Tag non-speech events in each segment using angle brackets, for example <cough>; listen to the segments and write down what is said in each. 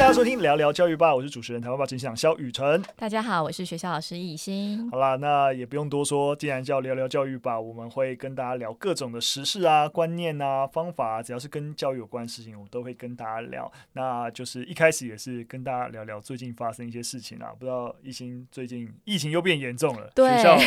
大家收听聊聊教育吧，我是主持人台湾吧执行长萧宇辰。大家好，我是学校老师易欣。好啦，那也不用多说，既然叫聊聊教育吧，我们会跟大家聊各种的时事啊、观念啊、方法啊，只要是跟教育有关的事情，我都会跟大家聊。那就是一开始也是跟大家聊聊最近发生一些事情啊，不知道易欣最近疫情又变严重了，对学校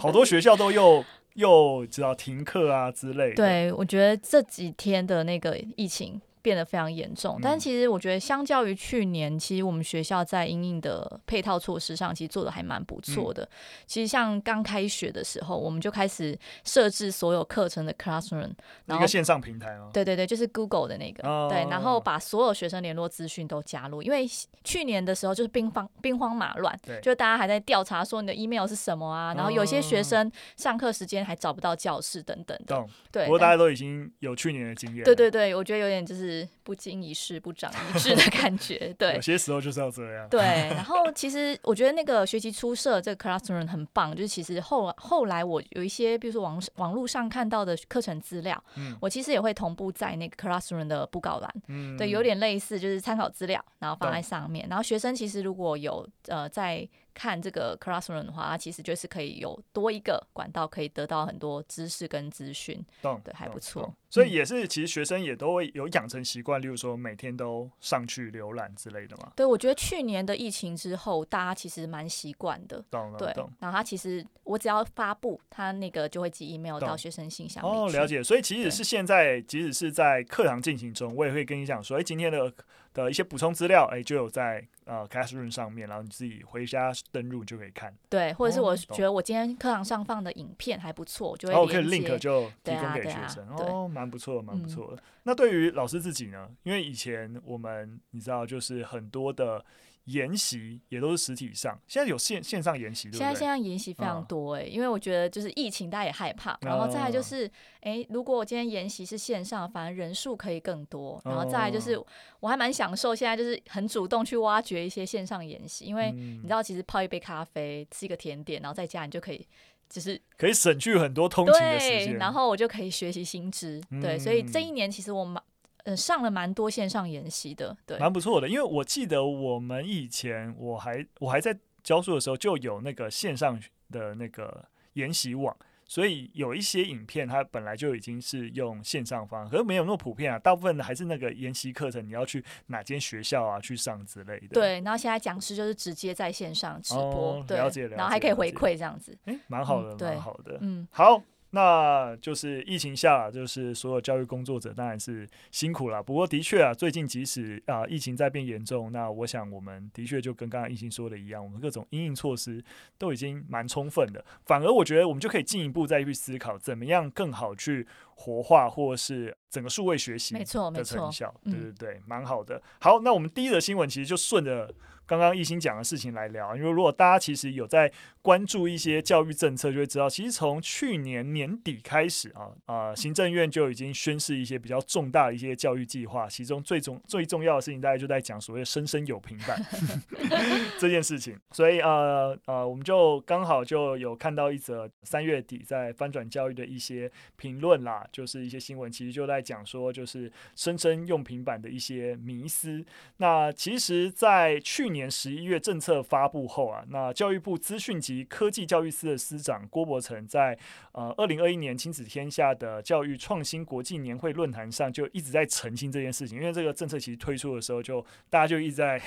好多学校都又又知道停课啊之类的。对，我觉得这几天的那个疫情。变得非常严重，但其实我觉得，相较于去年，其实我们学校在应应的配套措施上，其实做的还蛮不错的。其实像刚开学的时候，我们就开始设置所有课程的 Classroom，一个线上平台哦。对对对，就是 Google 的那个，对，然后把所有学生联络资讯都加入，因为去年的时候就是兵荒兵荒马乱，就大家还在调查说你的 email 是什么啊，然后有些学生上课时间还找不到教室等等的。对，不过大家都已经有去年的经验。对对对，我觉得有点就是。不经一事不长一智的 <laughs> 感觉，对，有些时候就是要这样。对，然后其实我觉得那个学习出社这个 Classroom 很棒，就是其实后后来我有一些，比如说网网络上看到的课程资料，嗯，我其实也会同步在那个 Classroom 的布告栏，嗯，对，有点类似就是参考资料，然后放在上面，然后学生其实如果有呃在。看这个 Classroom 的话，它其实就是可以有多一个管道，可以得到很多知识跟资讯，对，还不错。所以也是，其实学生也都会有养成习惯，例如说每天都上去浏览之类的嘛。对，我觉得去年的疫情之后，大家其实蛮习惯的。懂了，对。然后他其实我只要发布，他那个就会寄 email 到学生信箱。哦，了解。所以即使是现在，即使是在课堂进行中，我也会跟你讲说，哎，今天的。的一些补充资料，哎，就有在呃 Classroom 上面，然后你自己回家登录就可以看。对，或者是我觉得我今天课堂上放的影片还不错，就会可以 link 就提供给学生，啊啊、哦，蛮不错，蛮不错的。嗯、那对于老师自己呢？因为以前我们你知道，就是很多的。研习也都是实体上，现在有线线上研习？现在线上研习非常多哎、因为我觉得就是疫情，大家也害怕，然后再来就是，哎、欸，如果我今天研习是线上，反而人数可以更多，然后再来就是，我还蛮享受现在就是很主动去挖掘一些线上研习，因为你知道，其实泡一杯咖啡，吃一个甜点，然后在家你就可以，就是可以省去很多通勤的时间，然后我就可以学习新知，对，所以这一年其实我蛮。呃，上了蛮多线上研习的，对，蛮不错的。因为我记得我们以前我还我还在教书的时候，就有那个线上的那个研习网，所以有一些影片它本来就已经是用线上方，可是没有那么普遍啊。大部分的还是那个研习课程，你要去哪间学校啊去上之类的。对，然后现在讲师就是直接在线上直播，哦、了解了解，然后还可以回馈这样子，哎，蛮好的，蛮、嗯、好的，嗯，好。那就是疫情下，就是所有教育工作者当然是辛苦了。不过的确啊，最近即使啊疫情在变严重，那我想我们的确就跟刚刚疫情说的一样，我们各种因应措施都已经蛮充分的。反而我觉得我们就可以进一步再去思考，怎么样更好去活化或是整个数位学习的成效。对对对，蛮好的。好，那我们第一则新闻其实就顺着。刚刚一心讲的事情来聊，因为如果大家其实有在关注一些教育政策，就会知道，其实从去年年底开始啊，啊，行政院就已经宣示一些比较重大的一些教育计划，其中最重最重要的事情，大家就在讲所谓“生生有平板 <laughs> ”这件事情。所以呃呃，我们就刚好就有看到一则三月底在翻转教育的一些评论啦，就是一些新闻，其实就在讲说，就是生生用平板的一些迷思。那其实，在去年十一月政策发布后啊，那教育部资讯及科技教育司的司长郭伯成在呃二零二一年亲子天下的教育创新国际年会论坛上就一直在澄清这件事情，因为这个政策其实推出的时候就大家就一直在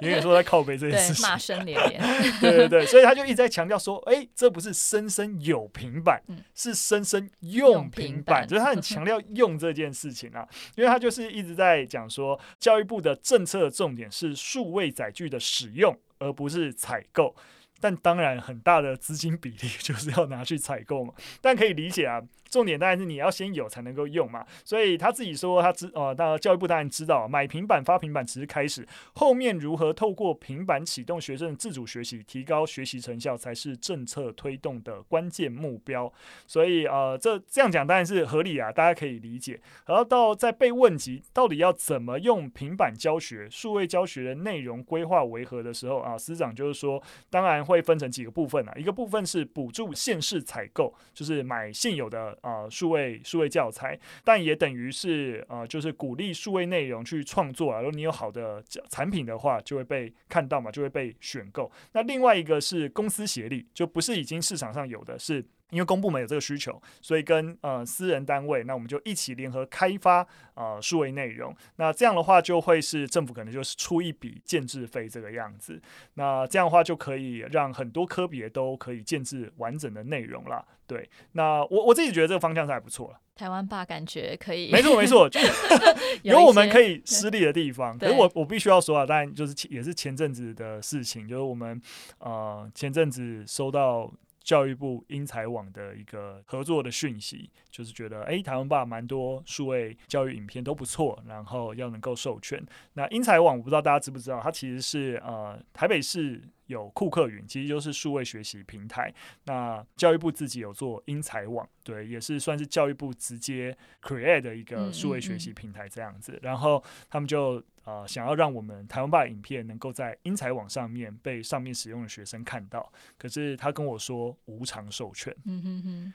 有点 <laughs> 说在靠北这件事情，骂声连连，<laughs> 对对对，所以他就一直在强调说，哎、欸，这不是生生有平板，是生生用平板，就是他很强调用这件事情啊，因为他就是一直在讲说教育部的政策的重点是数位载具的使用，而不是采购。但当然，很大的资金比例 <laughs> 就是要拿去采购嘛。但可以理解啊。重点当然是你要先有才能够用嘛，所以他自己说他知呃，当教育部当然知道，买平板发平板只是开始，后面如何透过平板启动学生的自主学习，提高学习成效，才是政策推动的关键目标。所以呃，这这样讲当然是合理啊，大家可以理解。然后到在被问及到底要怎么用平板教学、数位教学的内容规划为何的时候啊，司长就是说，当然会分成几个部分啊，一个部分是补助现市采购，就是买现有的呃数位数位教材，但也等于是呃就是鼓励数位内容去创作啊。如果你有好的产品的话，就会被看到嘛，就会被选购。那另外一个是公司协力，就不是已经市场上有的是。因为公部门有这个需求，所以跟呃私人单位，那我们就一起联合开发呃数位内容。那这样的话，就会是政府可能就是出一笔建制费这个样子。那这样的话，就可以让很多科别都可以建制完整的内容了。对，那我我自己觉得这个方向是还不错了。台湾吧感觉可以，没错没错，<laughs> 有我们可以施力的地方。可是我我必须要说啊，当然就是也是前阵子的事情，就是我们呃前阵子收到。教育部英才网的一个合作的讯息，就是觉得，哎，台湾爸蛮多数位教育影片都不错，然后要能够授权。那英才网我不知道大家知不知道，它其实是呃台北市有库克云，其实就是数位学习平台。那教育部自己有做英才网，对，也是算是教育部直接 create 的一个数位学习平台这样子。嗯嗯嗯。然后他们就。呃，想要让我们台湾霸影片能够在英才网上面被上面使用的学生看到，可是他跟我说无偿授权。嗯哼哼。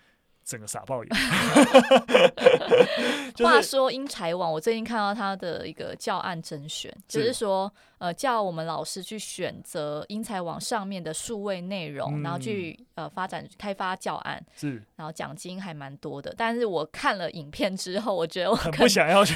整个傻爆眼。<laughs> <laughs> 话说英才网，我最近看到他的一个教案甄选，就是说，呃，叫我们老师去选择英才网上面的数位内容，然后去呃发展开发教案，是，然后奖金还蛮多的。但是我看了影片之后，我觉得我很不想要去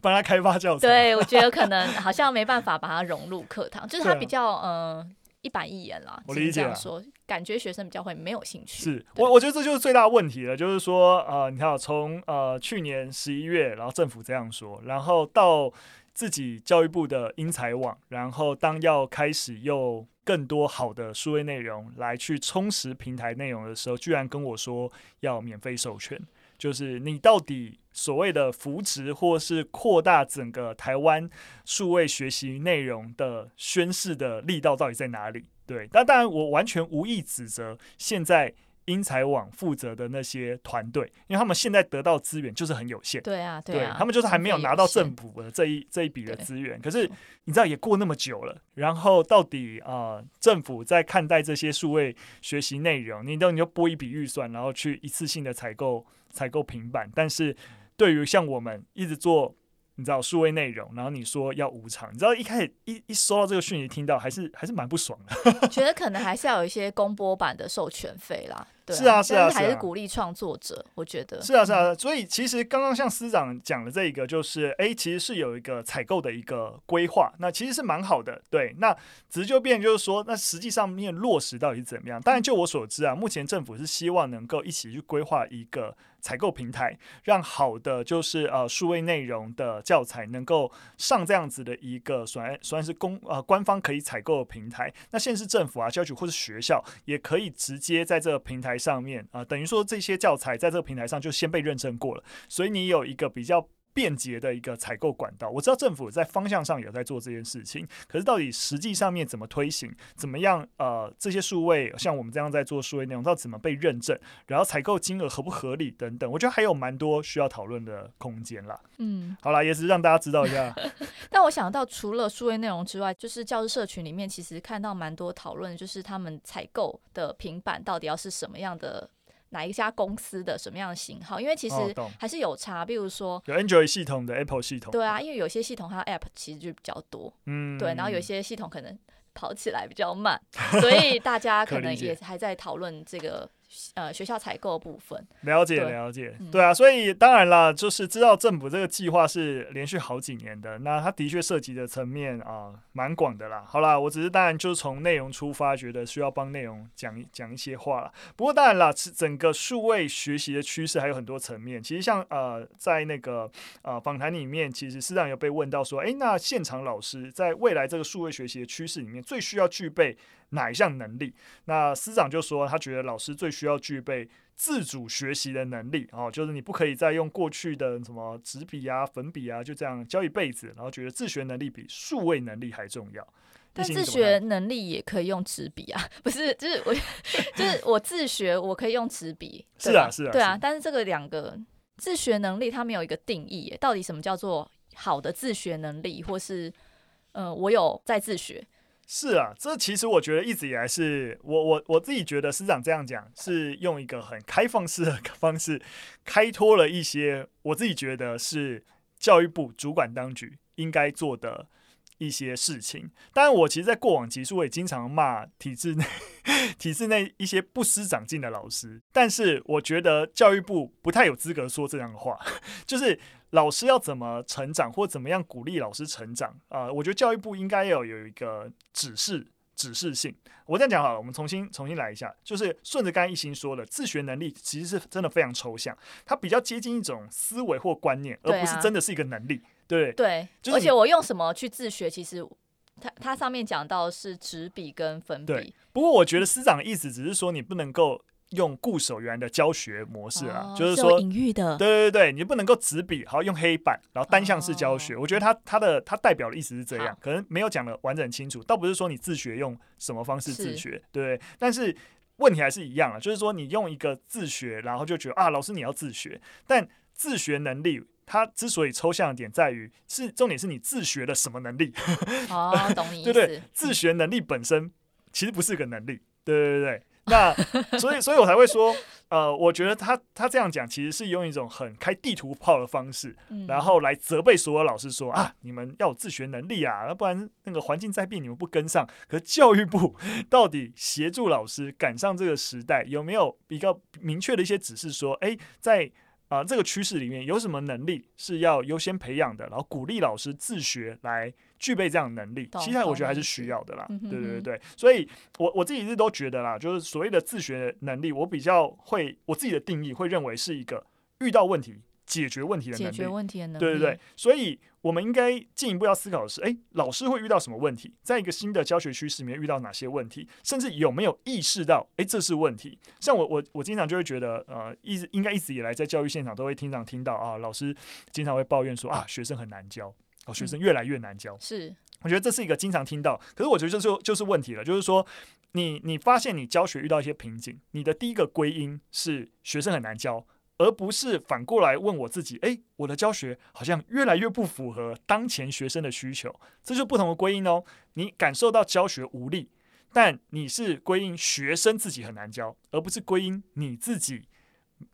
帮他开发教材。对，我觉得可能好像没办法把它融入课堂，就是他比较呃。一板一眼啦，我理解。说，感觉学生比较会没有兴趣。是我，我觉得这就是最大的问题了，就是说，呃，你看，从呃去年十一月，然后政府这样说，然后到自己教育部的英才网，然后当要开始用更多好的数位内容来去充实平台内容的时候，居然跟我说要免费授权。就是你到底所谓的扶植或是扩大整个台湾数位学习内容的宣示的力道到底在哪里？对，那当然我完全无意指责现在。英才网负责的那些团队，因为他们现在得到资源就是很有限，对啊，对他们就是还没有拿到政府的这一这一笔的资源。可是你知道也过那么久了，然后到底啊、呃，政府在看待这些数位学习内容，你都你就拨一笔预算，然后去一次性的采购采购平板。但是对于像我们一直做，你知道数位内容，然后你说要无偿，你知道一开始一一收到这个讯息，听到还是还是蛮不爽的。<laughs> 觉得可能还是要有一些公播版的授权费啦。对是啊，是啊，还是鼓励创作者，我觉得是啊，是啊。所以其实刚刚像司长讲的这一个，就是哎，其实是有一个采购的一个规划，那其实是蛮好的。对，那只是就变就是说，那实际上面落实到底是怎么样？当然，就我所知啊，目前政府是希望能够一起去规划一个采购平台，让好的就是呃数位内容的教材能够上这样子的一个算算是公呃官方可以采购的平台。那现在是政府啊、教育局或是学校也可以直接在这个平台上面啊、等于说这些教材在这个平台上就先被认证过了，所以你有一个比较便捷的一个采购管道。我知道政府在方向上有在做这件事情，可是到底实际上面怎么推行，怎么样呃这些数位像我们这样在做数位内容，到底怎么被认证，然后采购金额合不合理等等，我觉得还有蛮多需要讨论的空间啦。嗯，好啦，也是让大家知道一下。<laughs> 但我想到除了数位内容之外，就是教师社群里面其实看到蛮多讨论，就是他们采购的平板到底要是什么样的。哪一家公司的什么样的型号？因为其实还是有差，比如说有 Android 系统的 Apple 系统。对啊，因为有些系统它 App 其实就比较多，嗯，对，然后有些系统可能跑起来比较慢，<laughs> 所以大家可能也还在讨论这个。呃，学校采购部分，了解了解，对啊，所以当然了，就是知道政府这个计划是连续好几年的，那它的确涉及的层面啊蛮广的啦。好啦，我只是当然就是从内容出发，觉得需要帮内容讲讲一些话啦。不过当然了，整个数位学习的趋势还有很多层面。其实像呃，在那个呃访谈里面，其实司长有被问到说，哎，那现场老师在未来这个数位学习的趋势里面，最需要具备哪一项能力？那司长就说，他觉得老师最需要具备自主学习的能力哦，就是你不可以再用过去的什么纸笔啊、粉笔啊，就这样教一辈子，然后觉得自学能力比数位能力还重要。但自学能力也可以用纸笔啊，<laughs> 不是？就是我，就是我自学，我可以用纸笔。是啊，是啊，对啊。但是这个两个自学能力，它没有一个定义，到底什么叫做好的自学能力，或是呃，我有在自学？是啊，这其实我觉得一直以来是我我我自己觉得师长这样讲是用一个很开放式的 <laughs> 方式开拓了一些我自己觉得是教育部主管当局应该做的一些事情。当然，我其实，在过往集数我也经常骂体制内 <laughs> 体制内一些不思长进的老师，但是我觉得教育部不太有资格说这样的话，<laughs> 就是。老师要怎么成长，或怎么样鼓励老师成长啊、呃？我觉得教育部应该要有一个指示、指示性。我这样讲好了，我们重新重新来一下，就是顺着刚才一心说的，自学能力其实是真的非常抽象，它比较接近一种思维或观念，而不是真的是一个能力。对、啊、对，对、而且我用什么去自学，其实它它上面讲到是纸笔跟粉笔。不过我觉得师长的意思只是说，你不能够。用固守原来的教学模式啊，哦、就是说，隐喻的，对对对，你不能够纸笔，好用黑板，然后单向式教学。哦、我觉得它它的它代表的意思是这样，可能没有讲的完整清楚。倒不是说你自学用什么方式自学，是对，但是问题还是一样啊，就是说你用一个自学，然后就觉得啊，老师你要自学，但自学能力它之所以抽象的点在于，是重点是你自学的什么能力？哦，懂你意思。<laughs> 对对，自学能力本身其实不是个能力，对对对对。<laughs> 那所以，所以我才会说，呃，我觉得他他这样讲，其实是用一种很开地图炮的方式，然后来责备所有老师说啊，你们要有自学能力啊，要不然那个环境在变，你们不跟上。可教育部 <laughs> 到底协助老师赶上这个时代，有没有比较明确的一些指示说，哎，在啊这个趋势里面有什么能力是要优先培养的，然后鼓励老师自学来。具备这样的能力，其实我觉得还是需要的啦。对对对，所以我我自己一直都觉得啦，就是所谓的自学能力，我比较会我自己的定义会认为是一个遇到问题解决问题的能力。解决问题的能力。对对对，所以我们应该进一步要思考的是，诶，老师会遇到什么问题？在一个新的教学趋势里面遇到哪些问题？甚至有没有意识到，诶，这是问题？像我我我经常就会觉得，呃，一直应该一直以来在教育现场都会经常听到啊，老师经常会抱怨说啊，学生很难教。哦，学生越来越难教，嗯、是，我觉得这是一个经常听到，可是我觉得这就就是问题了，就是说你你发现你教学遇到一些瓶颈，你的第一个归因是学生很难教，而不是反过来问我自己，诶，我的教学好像越来越不符合当前学生的需求，这就是不同的归因哦。你感受到教学无力，但你是归因学生自己很难教，而不是归因你自己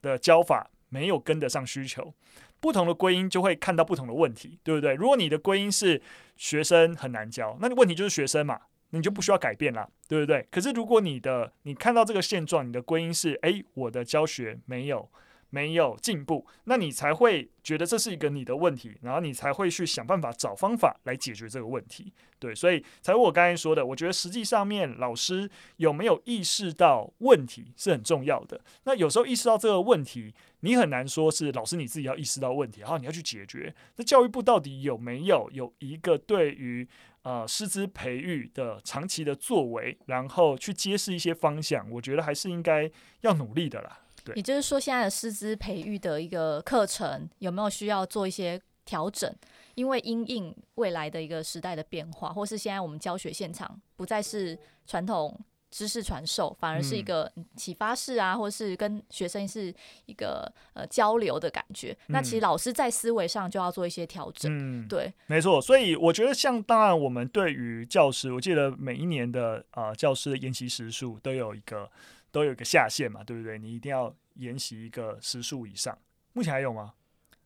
的教法没有跟得上需求。不同的归因就会看到不同的问题，对不对？如果你的归因是学生很难教，那你问题就是学生嘛，你就不需要改变了，对不对？可是如果你的你看到这个现状，你的归因是诶，我的教学没有没有进步，那你才会觉得这是一个你的问题，然后你才会去想办法找方法来解决这个问题。对，所以才我刚才说的，我觉得实际上面老师有没有意识到问题是很重要的。那有时候意识到这个问题，你很难说是老师你自己要意识到问题，然后你要去解决。那教育部到底有没有有一个对于呃师资培育的长期的作为，然后去揭示一些方向？我觉得还是应该要努力的啦。对，也就是说，现在的师资培育的一个课程有没有需要做一些调整？因为因应未来的一个时代的变化，或是现在我们教学现场不再是传统知识传授，反而是一个启发式啊，或是跟学生是一个呃交流的感觉。那其实老师在思维上就要做一些调整。嗯，对，没错。所以我觉得，像当然我们对于教师，我记得每一年的啊、呃、教师的研习时数都有一个都有一个下限嘛，对不对？你一定要研习一个时数以上。目前还有吗？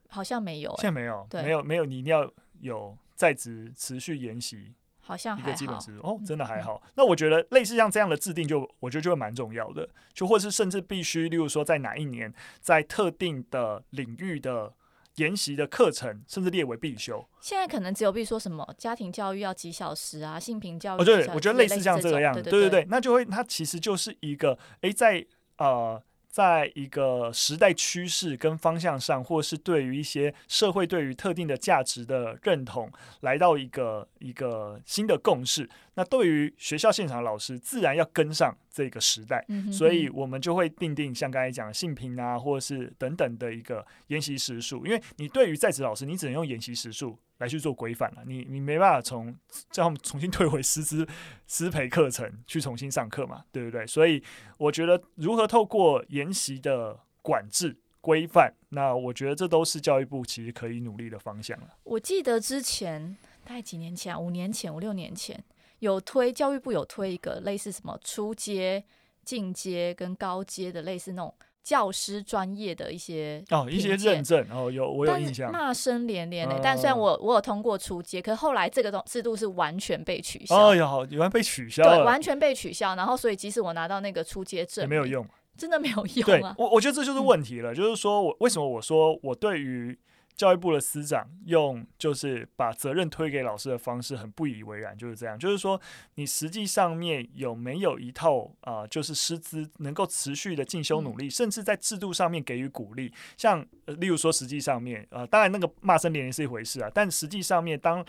好像没有、欸，现在没有，对没有，没有，你一定要有在职持续研习，好像一个基本时好哦，真的还好。嗯、那我觉得类似像这样的制定就，就我觉得就会蛮重要的，就或是甚至必须，例如说在哪一年，在特定的领域的研习的课程，甚至列为必修。现在可能只有比如说什么家庭教育要几小时啊，性平教育，哦，对，我觉得类似像这个样子，对对对，对对对，那就会它其实就是一个，哎，在呃。在一个时代趋势跟方向上，或是对于一些社会对于特定的价值的认同，来到一个一个新的共识。那对于学校现场老师，自然要跟上这个时代，嗯、哼哼所以我们就会定定像刚才讲的性平啊，或者是等等的一个研习时数。因为你对于在职老师，你只能用研习时数来去做规范了，你你没办法从叫他们重新退回师资 <laughs> 师培课程去重新上课嘛，对不对？所以我觉得如何透过研习的管制规范，那我觉得这都是教育部其实可以努力的方向了。我记得之前大概几年前啊，五年前、五六年前。有推教育部有推一个类似什么初阶、进阶跟高阶的类似那种。教师专业的一些哦，一些认证哦，有我有印象，骂声连连的、欸。嗯、但虽然我我有通过初阶，可是后来这个东制度是完全被取消。哦，有好，有人被取消了，对，完全被取消。然后，所以即使我拿到那个初阶证，也没有用，真的没有用啊。我我觉得这就是问题了，嗯、就是说我为什么我说我对于。教育部的司长用就是把责任推给老师的方式很不以为然，就是这样。就是说，你实际上面有没有一套啊、呃，就是师资能够持续的进修努力，甚至在制度上面给予鼓励。像、呃、例如说，实际上面啊、呃，当然那个骂声连连是一回事啊，但实际上面当。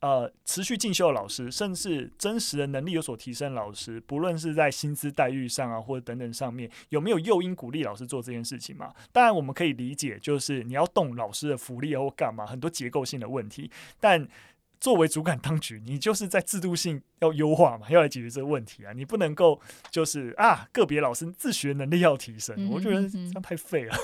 呃，持续进修的老师，甚至真实的能力有所提升，老师不论是在薪资待遇上啊，或者等等上面，有没有诱因鼓励老师做这件事情嘛？当然，我们可以理解，就是你要动老师的福利或干嘛，很多结构性的问题，但。作为主管当局，你就是在制度性要优化嘛，要来解决这个问题啊！你不能够就是啊，个别老师自学能力要提升，我觉得这样太废了。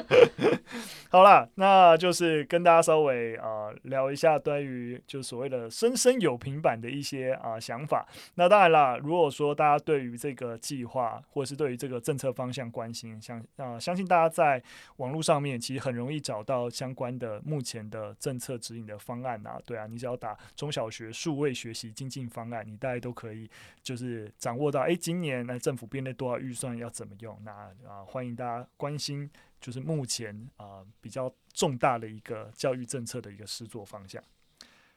<laughs> 好啦，那就是跟大家稍微啊、聊一下关于就所谓的“生生有平板”的一些啊、想法。那当然啦，如果说大家对于这个计划或者是对于这个政策方向关心，相啊、相信大家在网络上面其实很容易找到相关的目前的政策指引的方案啊。对啊，你只要打中小学数位学习精进方案，你大概都可以就是掌握到，哎，今年那政府编列多少预算要怎么用？那啊，欢迎大家关心，就是目前啊比较重大的一个教育政策的一个施作方向。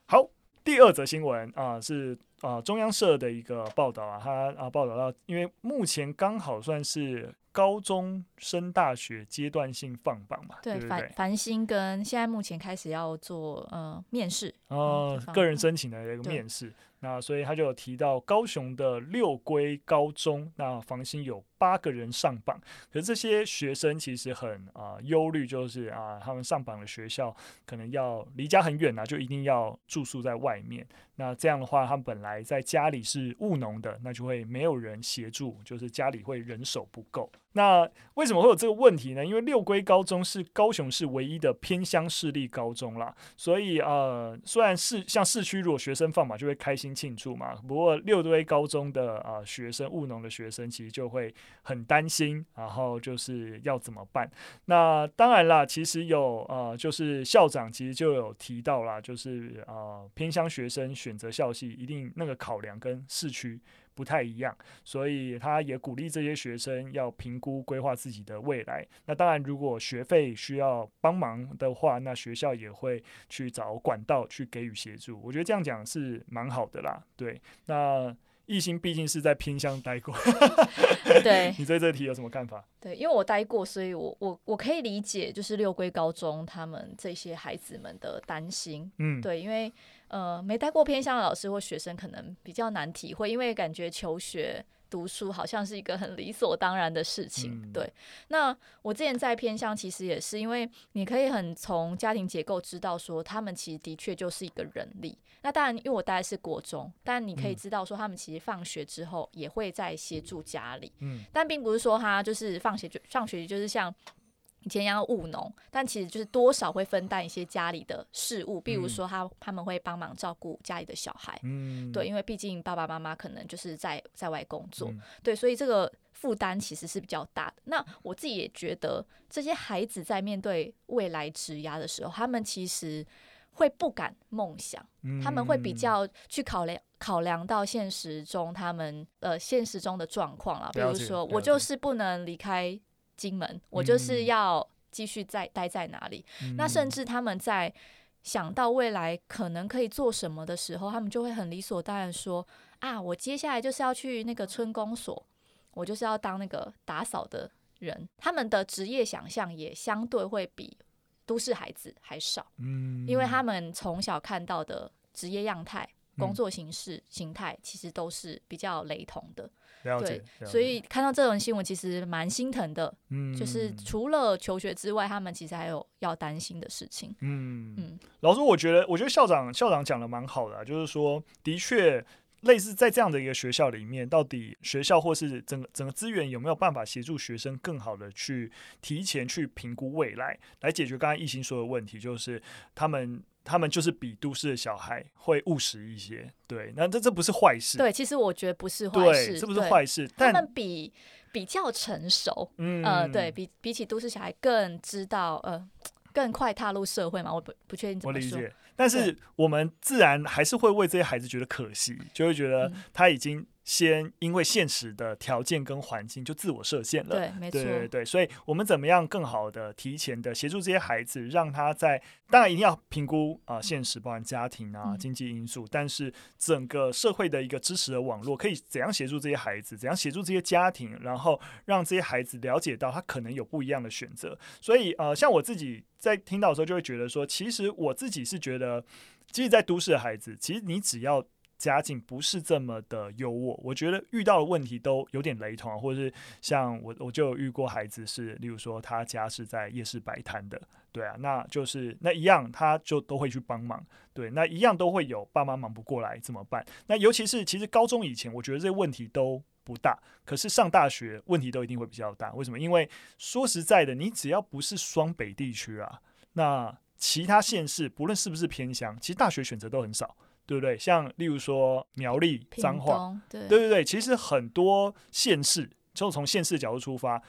好。第二则新闻啊，是啊中央社的一个报道啊，他啊报道到，因为目前刚好算是高中升大学阶段性放榜嘛，对，对对？繁繁星跟现在目前开始要做呃面试哦，嗯、个人申请的一个面试，那所以他就有提到高雄的六龟高中，那房星有。八个人上榜，可是这些学生其实很啊忧虑，就是啊他们上榜的学校可能要离家很远啊，就一定要住宿在外面。那这样的话，他们本来在家里是务农的，那就会没有人协助，就是家里会人手不够。那为什么会有这个问题呢？因为六龟高中是高雄市唯一的偏乡市立高中啦，所以呃，虽然市像市区如果学生放榜就会开心庆祝嘛，不过六龟高中的啊、学生务农的学生其实就会。很担心，然后就是要怎么办？那当然啦，其实有呃，就是校长其实就有提到啦，就是呃，偏乡学生选择校系，一定那个考量跟市区不太一样，所以他也鼓励这些学生要评估规划自己的未来。那当然，如果学费需要帮忙的话，那学校也会去找管道去给予协助。我觉得这样讲是蛮好的啦。对，那。亦欣毕竟是在偏乡待过，<laughs> 对，<laughs> 你对这个题有什么看法？对，因为我待过，所以我我我可以理解，就是六龟高中他们这些孩子们的担心。嗯，对，因为呃，没待过偏乡的老师或学生可能比较难体会，因为感觉求学。读书好像是一个很理所当然的事情，嗯、对。那我之前在偏向，其实也是因为你可以很从家庭结构知道说，他们其实的确就是一个人力。那当然，因为我待的是国中，但你可以知道说，他们其实放学之后也会在协助家里。嗯，但并不是说他就是放学就上学就是像。以前要务农，但其实就是多少会分担一些家里的事务，比如说他他们会帮忙照顾家里的小孩，嗯，对，因为毕竟爸爸妈妈可能就是在在外工作，嗯、对，所以这个负担其实是比较大的。那我自己也觉得，这些孩子在面对未来职涯的时候，他们其实会不敢梦想，嗯、他们会比较去考量考量到现实中他们呃现实中的状况啦，比如说我就是不能离开。金门，我就是要继续在待在哪里。嗯、那甚至他们在想到未来可能可以做什么的时候，他们就会很理所当然说：“啊，我接下来就是要去那个村公所，我就是要当那个打扫的人。”他们的职业想象也相对会比都市孩子还少，嗯，因为他们从小看到的职业样态、工作形式、形态，其实都是比较雷同的。对，所以看到这种新闻，其实蛮心疼的。嗯，就是除了求学之外，他们其实还有要担心的事情。嗯嗯，老师，我觉得，我觉得校长校长讲的蛮好的啊，就是说，的确。类似在这样的一个学校里面，到底学校或是整个整个资源有没有办法协助学生更好的去提前去评估未来，来解决刚才亦欣说的问题，就是他们他们就是比都市的小孩会务实一些。对，那这这不是坏事。对，其实我觉得不是坏事，这不是坏事。但他们比比较成熟，嗯呃，对比比起都市小孩更知道呃。更快踏入社会嘛？我不不确定怎么说。我理解，但是我们自然还是会为这些孩子觉得可惜，就会觉得他已经。先因为现实的条件跟环境就自我设限了，对，没错，对对对，所以我们怎么样更好的提前的协助这些孩子，让他在当然一定要评估啊、呃、现实，包含家庭啊经济因素，但是整个社会的一个支持的网络，可以怎样协助这些孩子，怎样协助这些家庭，然后让这些孩子了解到他可能有不一样的选择。所以呃，像我自己在听到的时候，就会觉得说，其实我自己是觉得，即使在都市的孩子，其实你只要。家境不是这么的优渥，我觉得遇到的问题都有点雷同啊，或者是像我我就有遇过孩子是，例如说他家是在夜市摆摊的，对啊，那就是那一样他就都会去帮忙，对，那一样都会有爸妈忙不过来怎么办？那尤其是其实高中以前，我觉得这些问题都不大，可是上大学问题都一定会比较大。为什么？因为说实在的，你只要不是双北地区啊，那其他县市不论是不是偏乡，其实大学选择都很少。对不对？像例如说苗栗、彰化，对对对，其实很多县市，就从县市角度出发，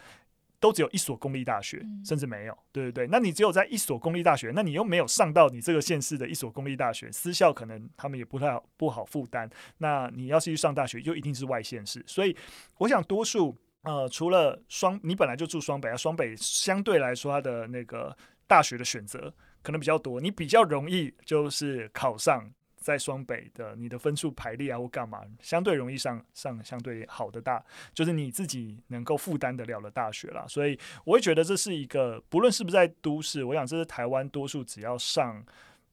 都只有一所公立大学，嗯、甚至没有。对对对，那你只有在一所公立大学，那你又没有上到你这个县市的一所公立大学，私校可能他们也不太好不好负担。那你要是去上大学，就一定是外县市。所以我想，多数呃，除了双，你本来就住双北啊，双北相对来说，它的那个大学的选择可能比较多，你比较容易就是考上。在双北的你的分数排列啊或干嘛，相对容易上上相对好的大，就是你自己能够负担得了的大学啦。所以我会觉得这是一个，不论是不是在都市，我想这是台湾多数只要上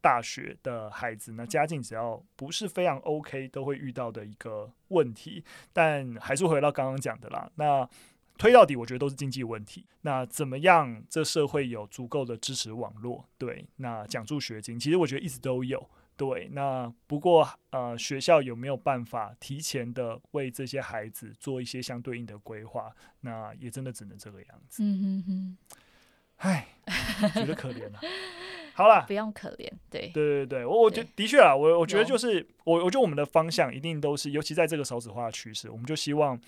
大学的孩子，那家境只要不是非常 OK，都会遇到的一个问题。但还是回到刚刚讲的啦，那推到底，我觉得都是经济问题。那怎么样，这社会有足够的支持网络？对，那奖助学金，其实我觉得一直都有。对，那不过呃，学校有没有办法提前的为这些孩子做一些相对应的规划？那也真的只能这个样子。嗯哼哼，唉，觉得可怜了。好了，<laughs> 不用可怜。对，对对对，我我觉得的确啊，我我觉得就是我我觉得我们的方向一定都是，尤其在这个少子化的趋势，我们就希望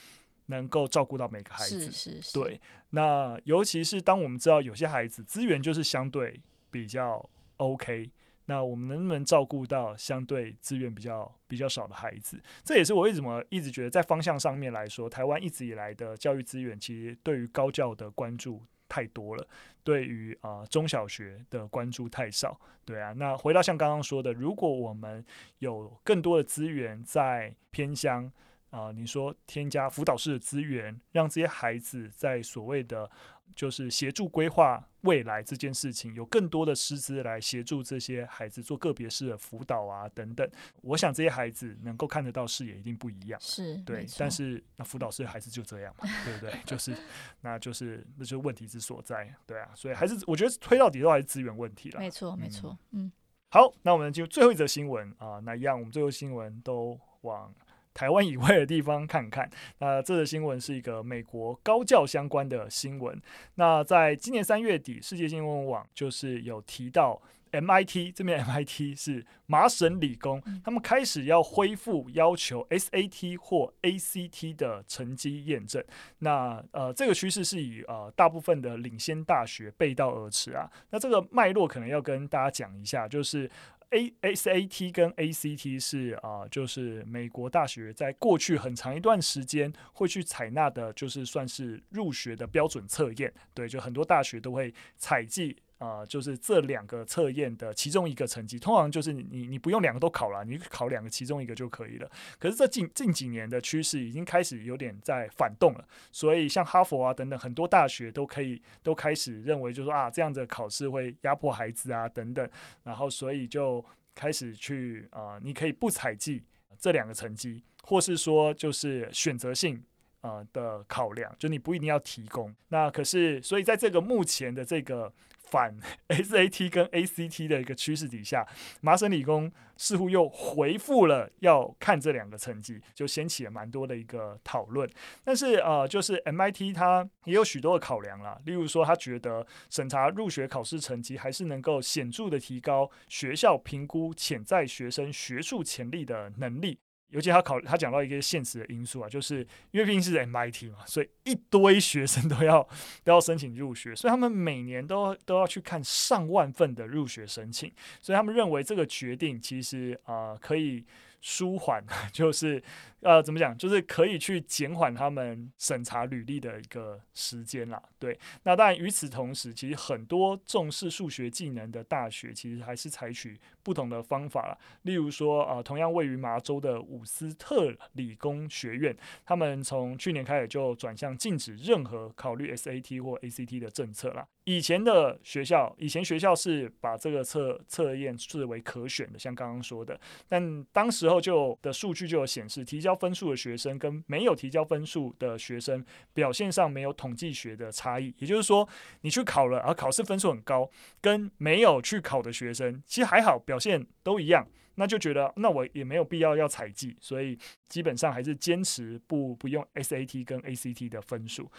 能够照顾到每个孩子。是是是。对，那尤其是当我们知道有些孩子资源就是相对比较 OK。那我们能不能照顾到相对资源比较比较少的孩子？这也是我为什么一直觉得在方向上面来说，台湾一直以来的教育资源其实对于高教的关注太多了，对于啊、中小学的关注太少。对啊，那回到像刚刚说的，如果我们有更多的资源在偏乡啊、你说添加辅导室的资源，让这些孩子在所谓的。就是协助规划未来这件事情，有更多的师资来协助这些孩子做个别式的辅导啊等等。我想这些孩子能够看得到视野一定不一样，是对。但是那辅导室的孩子就这样嘛，对不对？就是，<laughs> 那就是那就是问题之所在，对啊。所以还是我觉得推到底都还是资源问题了。没错，没错。嗯，好，那我们就最后一则新闻啊，那一样我们最后新闻都往。台湾以外的地方看看，<laughs> 那这则新闻是一个美国高教相关的新闻。那在今年三月底，世界新闻网就是有提到 MIT 这边，MIT 是麻省理工，他们开始要恢复要求 SAT 或 ACT 的成绩验证。那呃，这个趋势是以呃大部分的领先大学背道而驰啊。那这个脉络可能要跟大家讲一下，就是。A S A T 跟 A C T 是啊、就是美国大学在过去很长一段时间会去采纳的，就是算是入学的标准测验。对，就很多大学都会采计。啊、就是这两个测验的其中一个成绩，通常就是你你不用两个都考了，你考两个其中一个就可以了。可是这近近几年的趋势已经开始有点在反动了，所以像哈佛啊等等很多大学都可以都开始认为，就是说啊这样的考试会压迫孩子啊等等，然后所以就开始去啊、你可以不采集这两个成绩，或是说就是选择性啊的考量，就你不一定要提供。那可是所以在这个目前的这个。反 <laughs> SAT 跟 ACT 的一个趋势底下，麻省理工似乎又回复了要看这两个成绩，就掀起了蛮多的一个讨论。但是呃，就是 MIT 它也有许多的考量啦，例如说他觉得审查入学考试成绩还是能够显著的提高学校评估潜在学生学术潜力的能力。尤其他考他讲到一个现实的因素啊，就是因为毕竟是 MIT 嘛，所以一堆学生都要都要申请入学，所以他们每年都都要去看上万份的入学申请，所以他们认为这个决定其实啊、可以。舒缓 <laughs> 就是呃，怎么讲，就是可以去减缓他们审查履历的一个时间啦。对，那当然与此同时，其实很多重视数学技能的大学，其实还是采取不同的方法啦。例如说，呃，同样位于麻州的伍斯特理工学院，他们从去年开始就转向禁止任何考虑 SAT 或 ACT 的政策啦。以前的学校，以前学校是把这个测测验视为可选的，像刚刚说的。但当时候就的数据就有显示，提交分数的学生跟没有提交分数的学生表现上没有统计学的差异。也就是说，你去考了，而考试分数很高，跟没有去考的学生其实还好，表现都一样。那就觉得，那我也没有必要要采集，所以基本上还是坚持不不用 SAT 跟 ACT 的分数。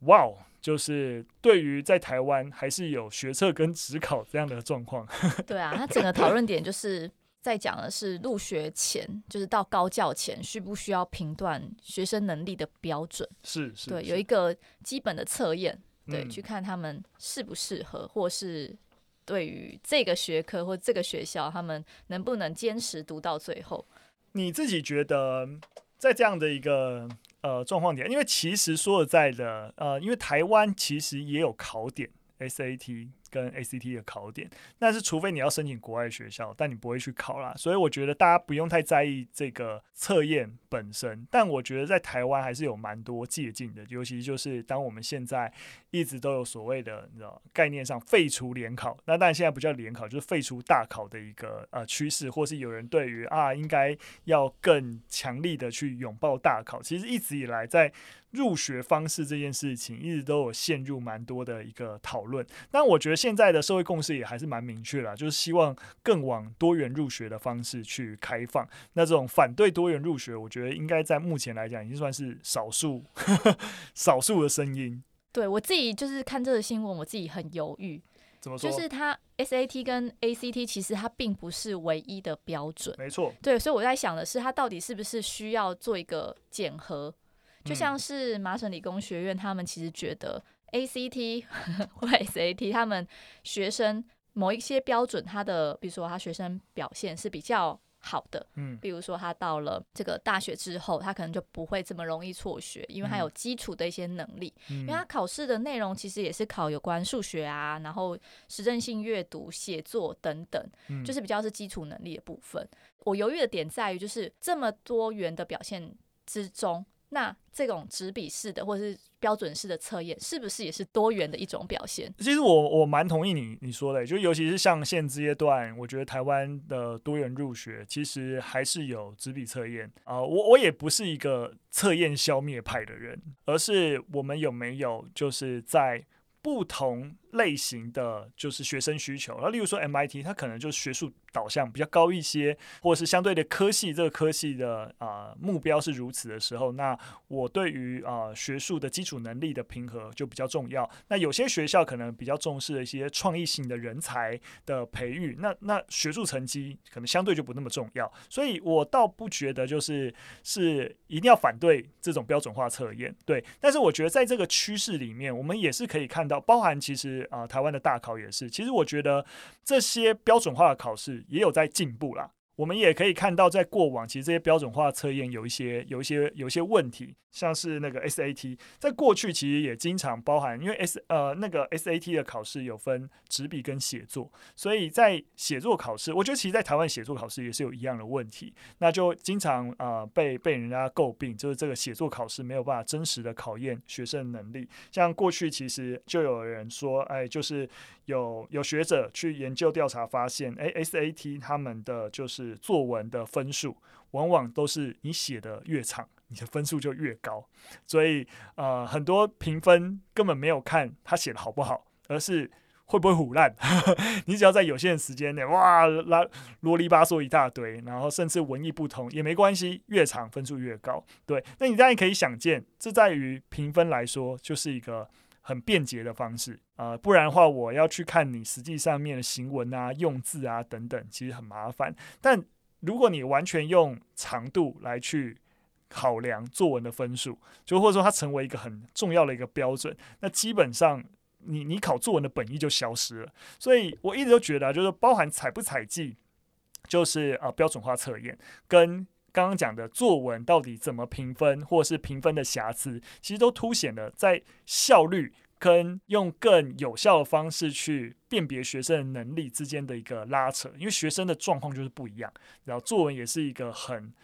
哇哦！就是对于在台湾还是有学测跟指考这样的状况。<laughs> 对啊，他整个讨论点就是在讲的是入学前，就是到高教前需不需要评断学生能力的标准。是是，对，有一个基本的测验，对，去看他们适不适合，或是对于这个学科或这个学校，他们能不能坚持读到最后。你自己觉得在这样的一个？呃，状况点，因为其实说实在的，呃，因为台湾其实也有考点，SAT。跟 ACT 的考点，但是除非你要申请国外学校，但你不会去考啦，所以我觉得大家不用太在意这个测验本身。但我觉得在台湾还是有蛮多借鉴的，尤其就是当我们现在一直都有所谓的，你知道概念上废除联考，那当然现在不叫联考，就是废除大考的一个呃趋势，或是有人对于啊应该要更强力的去拥抱大考，其实一直以来在。入学方式这件事情一直都有陷入蛮多的一个讨论，但我觉得现在的社会共识也还是蛮明确的，就是希望更往多元入学的方式去开放。那这种反对多元入学，我觉得应该在目前来讲已经算是少数，<laughs> 少数的声音。对，我自己就是看这个新闻，我自己很犹豫。怎么说？就是它 SAT 跟 ACT 其实它并不是唯一的标准。没错。对，所以我在想的是，它到底是不是需要做一个检核？就像是麻省理工学院，他们其实觉得 ACT <laughs> 或 SAT，他们学生某一些标准，他的比如说他学生表现是比较好的，嗯，比如说他到了这个大学之后，他可能就不会这么容易辍学，因为他有基础的一些能力，因为他考试的内容其实也是考有关数学啊，然后实证性阅读、写作等等，就是比较是基础能力的部分。我犹豫的点在于，就是这么多元的表现之中。那这种纸笔式的或是标准式的测验，是不是也是多元的一种表现？其实我我蛮同意你你说的，就尤其是像现阶段，我觉得台湾的多元入学其实还是有纸笔测验啊。我我也不是一个测验消灭派的人，而是我们有没有就是在不同类型的就是学生需求，那例如说 MIT，它可能就是学术。导向比较高一些，或者是相对的科系，这个科系的啊、目标是如此的时候，那我对于啊、学术的基础能力的评核就比较重要。那有些学校可能比较重视一些创意性的人才的培育，那那学术成绩可能相对就不那么重要。所以我倒不觉得就是是一定要反对这种标准化测验，对。但是我觉得在这个趋势里面，我们也是可以看到，包含其实啊、台湾的大考也是，其实我觉得这些标准化的考试。也有在进步啦。我们也可以看到，在过往，其实这些标准化测验有一些、有一些、有一些问题，像是那个 SAT，在过去其实也经常包含，因为 S 呃那个 SAT 的考试有分纸笔跟写作，所以在写作考试，我觉得其实，在台湾写作考试也是有一样的问题，那就经常呃被被人家诟病，就是这个写作考试没有办法真实的考验学生能力。像过去其实就有人说，哎，就是有有学者去研究调查发现，哎，SAT 他们的就是。作文的分数往往都是你写的越长，你的分数就越高。所以呃，很多评分根本没有看他写的好不好，而是会不会唬烂？<laughs> 你只要在有限的时间内，哇，拉啰里吧嗦一大堆，然后甚至文意不同也没关系，越长分数越高。对，那你当然可以想见，这在于评分来说就是一个很便捷的方式啊、不然的话，我要去看你实际上面的行文啊、用字啊等等，其实很麻烦。但如果你完全用长度来去考量作文的分数，就或者说它成为一个很重要的一个标准，那基本上。你你考作文的本意就消失了，所以我一直都觉得，就是包含采不采计，就是呃标准化测验，跟刚刚讲的作文到底怎么评分，或是评分的瑕疵，其实都凸显了在效率跟用更有效的方式去辨别学生的能力之间的一个拉扯，因为学生的状况就是不一样，然后作文也是一个很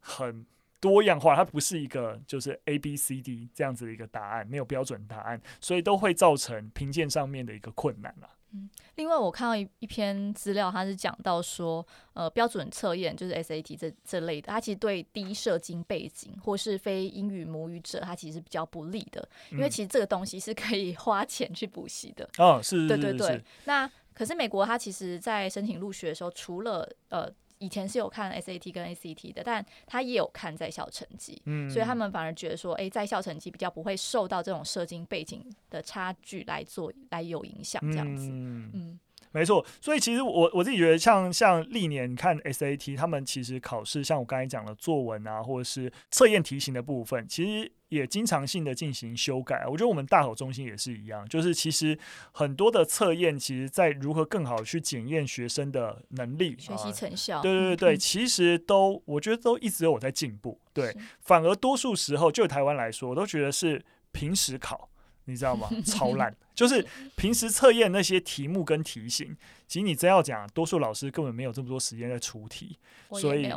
很。多样化，它不是一个就是 A B C D 这样子的一个答案，没有标准答案，所以都会造成评鉴上面的一个困难了。嗯，另外我看到一一篇资料，它是讲到说，呃，标准测验就是 S A T 这这类的，它其实对低社经背景或是非英语母语者，它其实是比较不利的，因为其实这个东西是可以 <laughs> 花钱去补习的。哦，是，对对对。那可是美国，它其实在申请入学的时候，除了呃。以前是有看 SAT 跟 ACT 的，但他也有看在校成绩，嗯，所以他们反而觉得说，哎、欸，在校成绩比较不会受到这种社经背景的差距来做来有影响，这样子，嗯，嗯没错。所以其实我我自己觉得像，像像历年看 SAT，他们其实考试，像我刚才讲的作文啊，或者是测验题型的部分，其实。也经常性的进行修改，我觉得我们大考中心也是一样，就是其实很多的测验，其实在如何更好去检验学生的能力、学习成效，啊、对对对，其实都我觉得都一直有在进步，对，反而多数时候就台湾来说，我都觉得是平时考，你知道吗？<laughs> 超烂，就是平时测验那些题目跟题型，其实你真要讲，多数老师根本没有这么多时间在出题，所以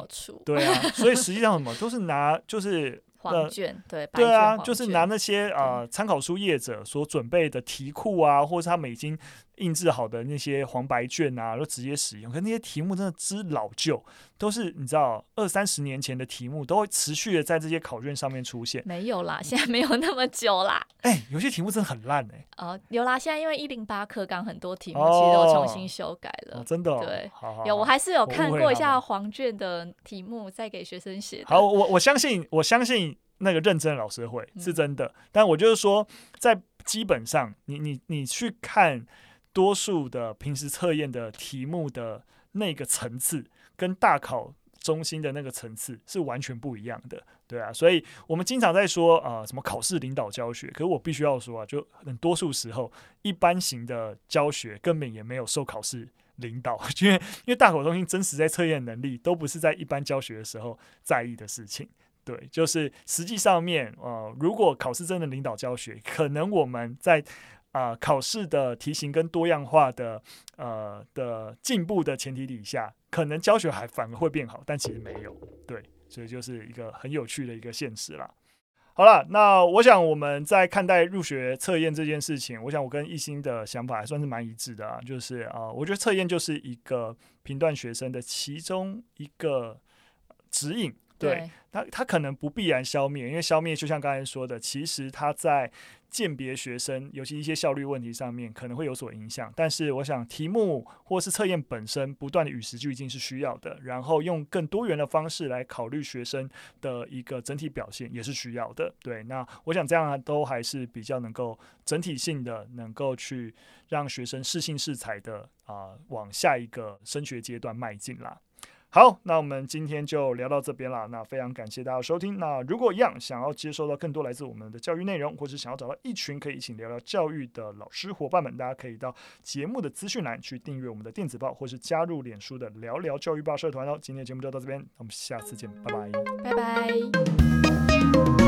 对啊，所以实际上什么都是拿就是。黄卷对对啊，就是 <laughs> 拿那些呃参考书业者所准备的题库啊，或者他们已经印制好的那些黄白卷啊，都直接使用。可那些题目真的之老旧，都是你知道二三十年前的题目，都会持续的在这些考卷上面出现。没有啦，<laughs> 现在没有那么久啦。哎、欸，有些题目真的很烂哎、欸。哦，有啦，现在因为一零八课纲很多题目其实都重新修改了。哦哦、真的、哦？对，好好好有我还是有看过一下黄卷的题目，再给学生写。好，我我相信，我相信。那个认真的老师会是真的，但我就是说，在基本上，你你你去看多数的平时测验的题目的那个层次，跟大考中心的那个层次是完全不一样的，对啊，所以我们经常在说啊、呃，什么考试领导教学，可是我必须要说啊，就很多数时候，一般型的教学根本也没有受考试领导，因 <laughs> 为因为大考中心真实在测验能力，都不是在一般教学的时候在意的事情。对，就是实际上面，呃，如果考试真的领导教学，可能我们在啊、考试的题型跟多样化的呃的进步的前提底下，可能教学还反而会变好，但其实没有。对，所以就是一个很有趣的一个现实啦。好了，那我想我们在看待入学测验这件事情，我想我跟一心的想法还算是蛮一致的啊，就是啊、我觉得测验就是一个评断学生的其中一个指引。对，它，它可能不必然消灭，因为消灭就像刚才说的，其实它在鉴别学生，尤其一些效率问题上面可能会有所影响。但是我想题目或是测验本身不断的与时俱进是需要的，然后用更多元的方式来考虑学生的一个整体表现也是需要的。对，那我想这样都还是比较能够整体性的，能够去让学生适性适才的啊、呃、往下一个升学阶段迈进啦。好，那我们今天就聊到这边了。那非常感谢大家收听。那如果一样想要接收到更多来自我们的教育内容，或是想要找到一群可以一起聊聊教育的老师伙伴们，大家可以到节目的资讯栏去订阅我们的电子报，或是加入脸书的聊聊教育报社团哦。今天的节目就到这边，我们下次见，拜拜，拜拜。